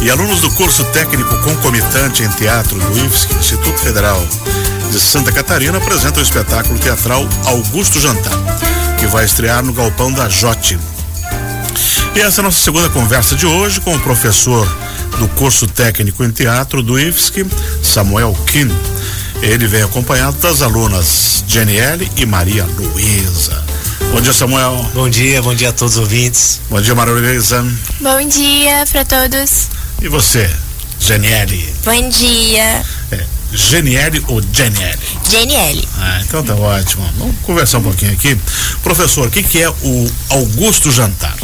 E alunos do curso técnico concomitante em teatro do IFSC, Instituto Federal de Santa Catarina, apresentam o espetáculo teatral Augusto Jantar, que vai estrear no Galpão da Jote. E essa é a nossa segunda conversa de hoje com o professor do curso técnico em teatro do IFSC, Samuel Kim. Ele vem acompanhado das alunas Janiele e Maria Luísa. Bom dia, Samuel. Bom dia, bom dia a todos os ouvintes. Bom dia, Maria Luísa. Bom dia para todos. E você, Janiele? Bom dia. É, Geniele ou Janiele? Janiele. Ah, então tá ótimo. Vamos conversar um pouquinho aqui. Professor, o que, que é o Augusto Jantar?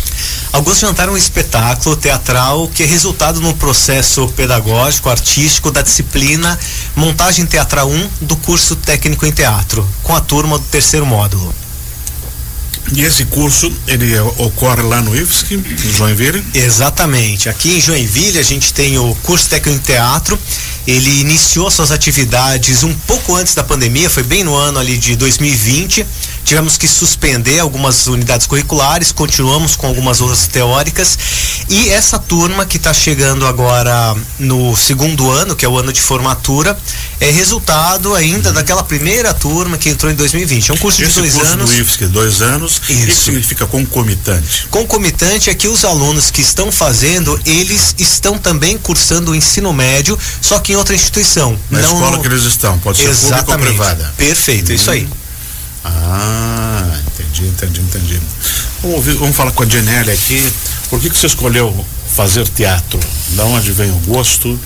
Augusto Jantar é um espetáculo teatral que é resultado no processo pedagógico, artístico da disciplina Montagem Teatral 1 do curso técnico em teatro, com a turma do terceiro módulo. E esse curso, ele ocorre lá no IFSC, em Joinville? Exatamente. Aqui em Joinville a gente tem o curso técnico em teatro. Ele iniciou suas atividades um pouco antes da pandemia, foi bem no ano ali de 2020 tivemos que suspender algumas unidades curriculares, continuamos com algumas outras teóricas e essa turma que está chegando agora no segundo ano, que é o ano de formatura, é resultado ainda uhum. daquela primeira turma que entrou em 2020. É um curso Esse de dois curso anos. do IFSC, dois anos. Isso. Significa concomitante? Concomitante é que os alunos que estão fazendo, eles estão também cursando o ensino médio, só que em outra instituição. Na não escola que eles estão, pode ser Exatamente. pública ou privada. Perfeito, uhum. isso aí. Ah, entendi, entendi, entendi. Vamos, ouvir, vamos falar com a Janelle aqui. Por que, que você escolheu fazer teatro? Da onde vem o gosto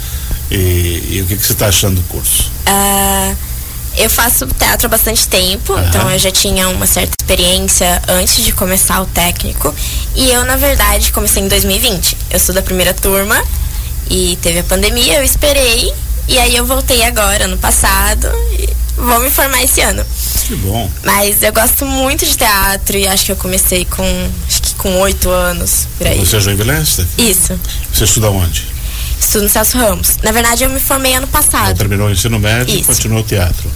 e, e o que, que você está achando do curso? Uh, eu faço teatro há bastante tempo, então eu já tinha uma certa experiência antes de começar o técnico. E eu, na verdade, comecei em 2020. Eu sou da primeira turma e teve a pandemia, eu esperei. E aí eu voltei agora, ano passado, e vou me formar esse ano. Que bom. Mas eu gosto muito de teatro e acho que eu comecei com acho que com oito anos, por aí. Você é joinvilense? Isso. Você estuda onde? Estudo no Celso Ramos. Na verdade, eu me formei ano passado. Já terminou o ensino médio isso. e continuou o teatro.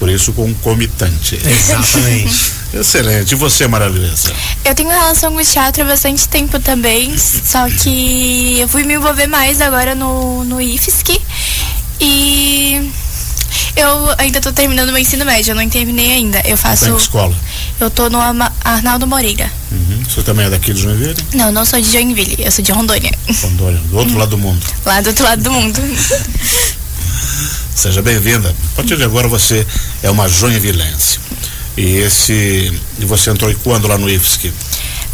Por isso, concomitante. Exatamente. Excelente. E você, Maravilhosa? Eu tenho relação com o teatro há bastante tempo também, só que eu fui me envolver mais agora no, no IFSC. E eu ainda tô terminando meu ensino médio, eu não terminei ainda. Eu faço. Tá escola? Eu tô no Arnaldo Moreira. Uhum. Você também é daqui de Joinville? Não, não sou de Joinville, eu sou de Rondônia. Rondônia, do outro lado do mundo. Lá do outro lado do mundo. Seja bem-vinda. A partir de agora você é uma joinvilense. E esse. E você entrou quando lá no IFSC?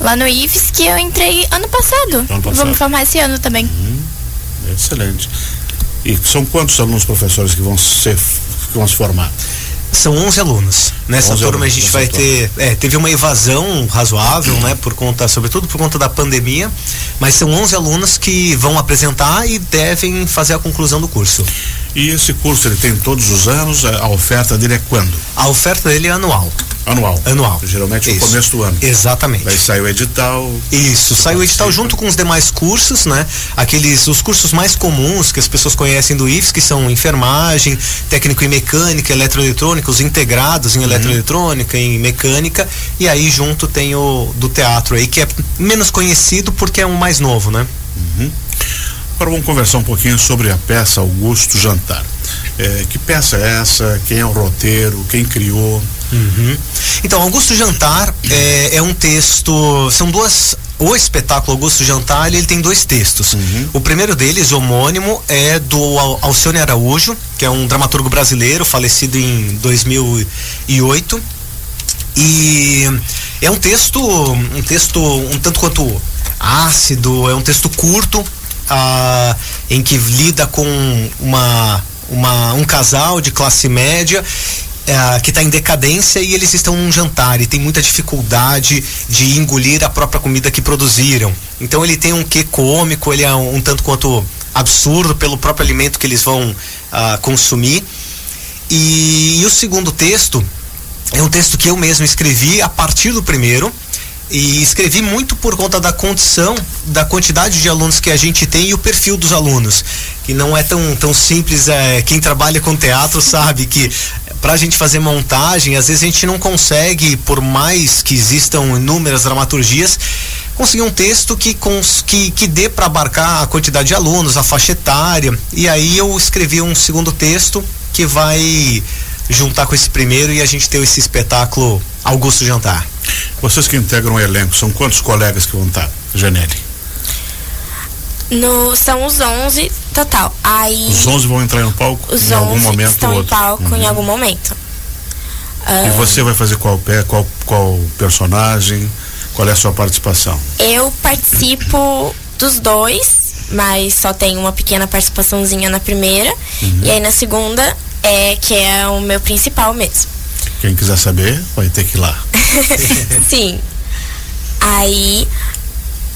Lá no IFSC eu entrei ano passado. Ano passado. Vou me formar esse ano também. Uhum. Excelente. E são quantos alunos professores que vão ser que vão se formar? São 11 alunos. Nessa 11 turma alunos, a gente vai ter. É, teve uma evasão razoável, né? Por conta, sobretudo por conta da pandemia. Mas são 11 alunos que vão apresentar e devem fazer a conclusão do curso. E esse curso ele tem todos os anos? A oferta dele é quando? A oferta dele é anual. Anual. Anual. Geralmente no começo do ano. Exatamente. Daí sai o edital. Isso, sai o edital junto com os demais cursos, né? Aqueles, os cursos mais comuns que as pessoas conhecem do IFES, que são enfermagem, técnico em mecânica, eletroeletrônica, os integrados em uhum. eletroeletrônica, em mecânica, e aí junto tem o do teatro aí, que é menos conhecido porque é um mais novo, né? Uhum. Agora vamos conversar um pouquinho sobre a peça Augusto Jantar. É, que peça é essa? Quem é o roteiro? Quem criou? Uhum. Então, Augusto Jantar é, é, um texto. São duas. O espetáculo Augusto Jantar ele tem dois textos. Uhum. O primeiro deles, homônimo, é do Alcione Araújo, que é um dramaturgo brasileiro, falecido em 2008. E é um texto, um texto um tanto quanto ácido, é um texto curto, ah, em que lida com uma, uma, um casal de classe média é, que está em decadência e eles estão num jantar e tem muita dificuldade de engolir a própria comida que produziram. Então ele tem um quê cômico, ele é um, um tanto quanto absurdo pelo próprio alimento que eles vão uh, consumir. E, e o segundo texto é um texto que eu mesmo escrevi a partir do primeiro e escrevi muito por conta da condição, da quantidade de alunos que a gente tem e o perfil dos alunos. Que não é tão, tão simples, é, quem trabalha com teatro sabe que para a gente fazer montagem, às vezes a gente não consegue, por mais que existam inúmeras dramaturgias, conseguir um texto que, cons, que, que dê para abarcar a quantidade de alunos, a faixa etária. E aí eu escrevi um segundo texto que vai juntar com esse primeiro e a gente ter esse espetáculo Augusto Jantar. Vocês que integram o elenco, são quantos colegas que vão estar, Janelle? No, são os 11 total. Aí, Os 11 vão entrar no palco os em algum 11 momento estão ou em outro. Uhum. palco em algum momento. E você vai fazer qual pé, qual, qual personagem, qual é a sua participação? Eu participo dos dois, mas só tenho uma pequena participaçãozinha na primeira. Uhum. E aí na segunda é que é o meu principal mesmo. Quem quiser saber, vai ter que ir lá. Sim. Aí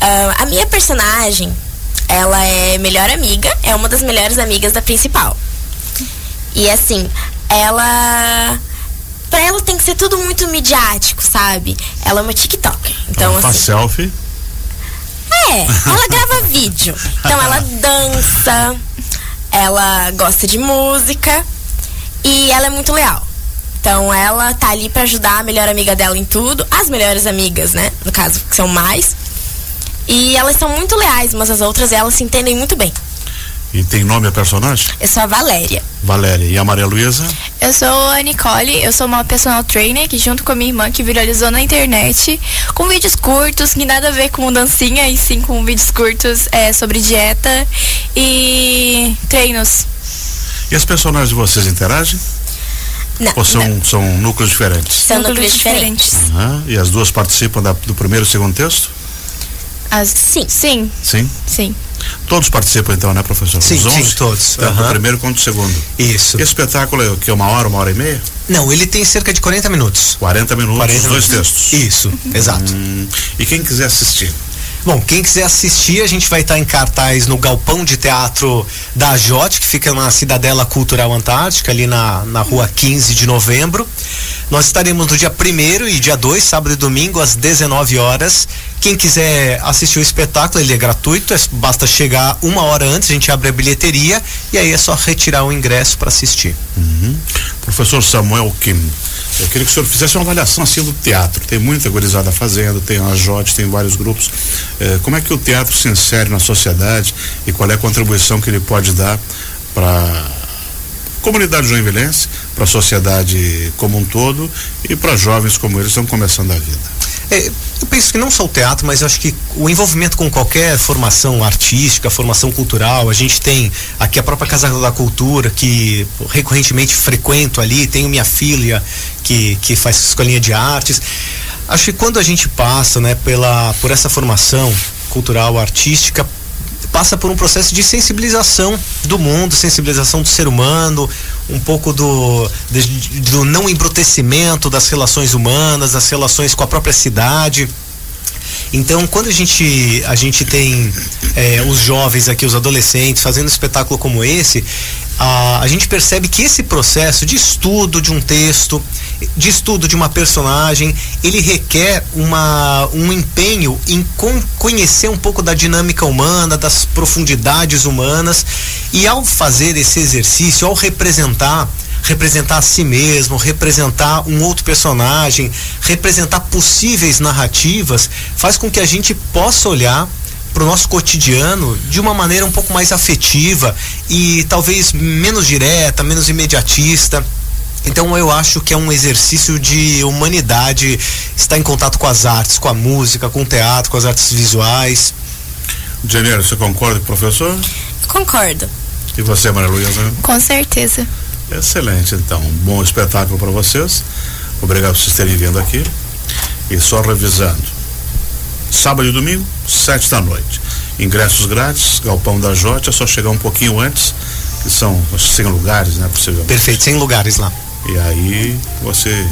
ah, a minha personagem, ela é melhor amiga, é uma das melhores amigas da principal. E assim, ela Pra ela tem que ser tudo muito midiático, sabe? Ela é uma TikToker. Então, Ela faz assim. selfie. É, ela grava vídeo. Então ela dança, ela gosta de música e ela é muito leal. Então ela tá ali pra ajudar a melhor amiga dela em tudo, as melhores amigas, né? No caso, que são mais. E elas são muito leais umas às outras e elas se entendem muito bem. E tem nome a personagem? Eu sou a Valéria. Valéria. E a Maria Luísa? Eu sou a Nicole, eu sou uma personal trainer que junto com a minha irmã que viralizou na internet com vídeos curtos, que nada a ver com dancinha e sim com vídeos curtos é, sobre dieta e treinos. E as personagens de vocês interagem? Não, Ou são, não. são núcleos diferentes? São núcleos diferentes. Aham. E as duas participam da- do primeiro e segundo texto? As... Sim. Sim, Sim? sim. Todos participam então, né, professor? Sim, Os 11? sim, todos. Tanto do Aham. primeiro quanto do segundo. Isso. Esse espetáculo é o que? Uma hora, uma hora e meia? Não, ele tem cerca de 40 minutos. 40 minutos, 40 os dois minutos. textos. Isso, exato. Hum, e quem quiser assistir? Bom, quem quiser assistir, a gente vai estar em cartaz no Galpão de Teatro da Jote, que fica na Cidadela Cultural Antártica, ali na, na rua 15 de novembro. Nós estaremos no dia 1 e dia 2, sábado e domingo, às 19 horas. Quem quiser assistir o espetáculo, ele é gratuito, é- basta chegar uma hora antes, a gente abre a bilheteria e aí é só retirar o ingresso para assistir. Uhum. Professor Samuel Kim, eu queria que o senhor fizesse uma avaliação assim do teatro. Tem muita gurizada fazendo, tem a JOT, tem vários grupos. Eh, como é que o teatro se insere na sociedade e qual é a contribuição que ele pode dar para comunidade joinvilense, para a sociedade como um todo e para jovens como eles que estão começando a vida? É, eu penso que não só o teatro, mas eu acho que o envolvimento com qualquer formação artística, formação cultural, a gente tem aqui a própria Casa da Cultura, que recorrentemente frequento ali, tenho minha filha que, que faz escolinha de artes. Acho que quando a gente passa né, pela, por essa formação cultural, artística, passa por um processo de sensibilização do mundo, sensibilização do ser humano, um pouco do, do não embrutecimento das relações humanas, das relações com a própria cidade. Então, quando a gente, a gente tem eh, os jovens aqui, os adolescentes, fazendo um espetáculo como esse, a, a gente percebe que esse processo de estudo de um texto, de estudo de uma personagem, ele requer uma, um empenho em con- conhecer um pouco da dinâmica humana, das profundidades humanas, e ao fazer esse exercício, ao representar representar a si mesmo, representar um outro personagem, representar possíveis narrativas, faz com que a gente possa olhar para o nosso cotidiano de uma maneira um pouco mais afetiva e talvez menos direta, menos imediatista. Então eu acho que é um exercício de humanidade estar em contato com as artes, com a música, com o teatro, com as artes visuais. Janeiro, você concorda com o professor? Concordo. E você, Maria Luísa? Com certeza. Excelente, então. Um bom espetáculo para vocês. Obrigado por vocês terem vindo aqui. E só revisando. Sábado e domingo, sete da noite. Ingressos grátis, Galpão da Jote, é só chegar um pouquinho antes, que são acho que 100 lugares, né? Possivelmente. Perfeito, sem lugares lá. E aí você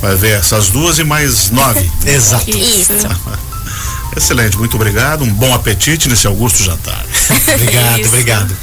vai ver essas duas e mais nove. Exato. Isso. Excelente, muito obrigado. Um bom apetite nesse Augusto jantar. Obrigado, Isso. obrigado.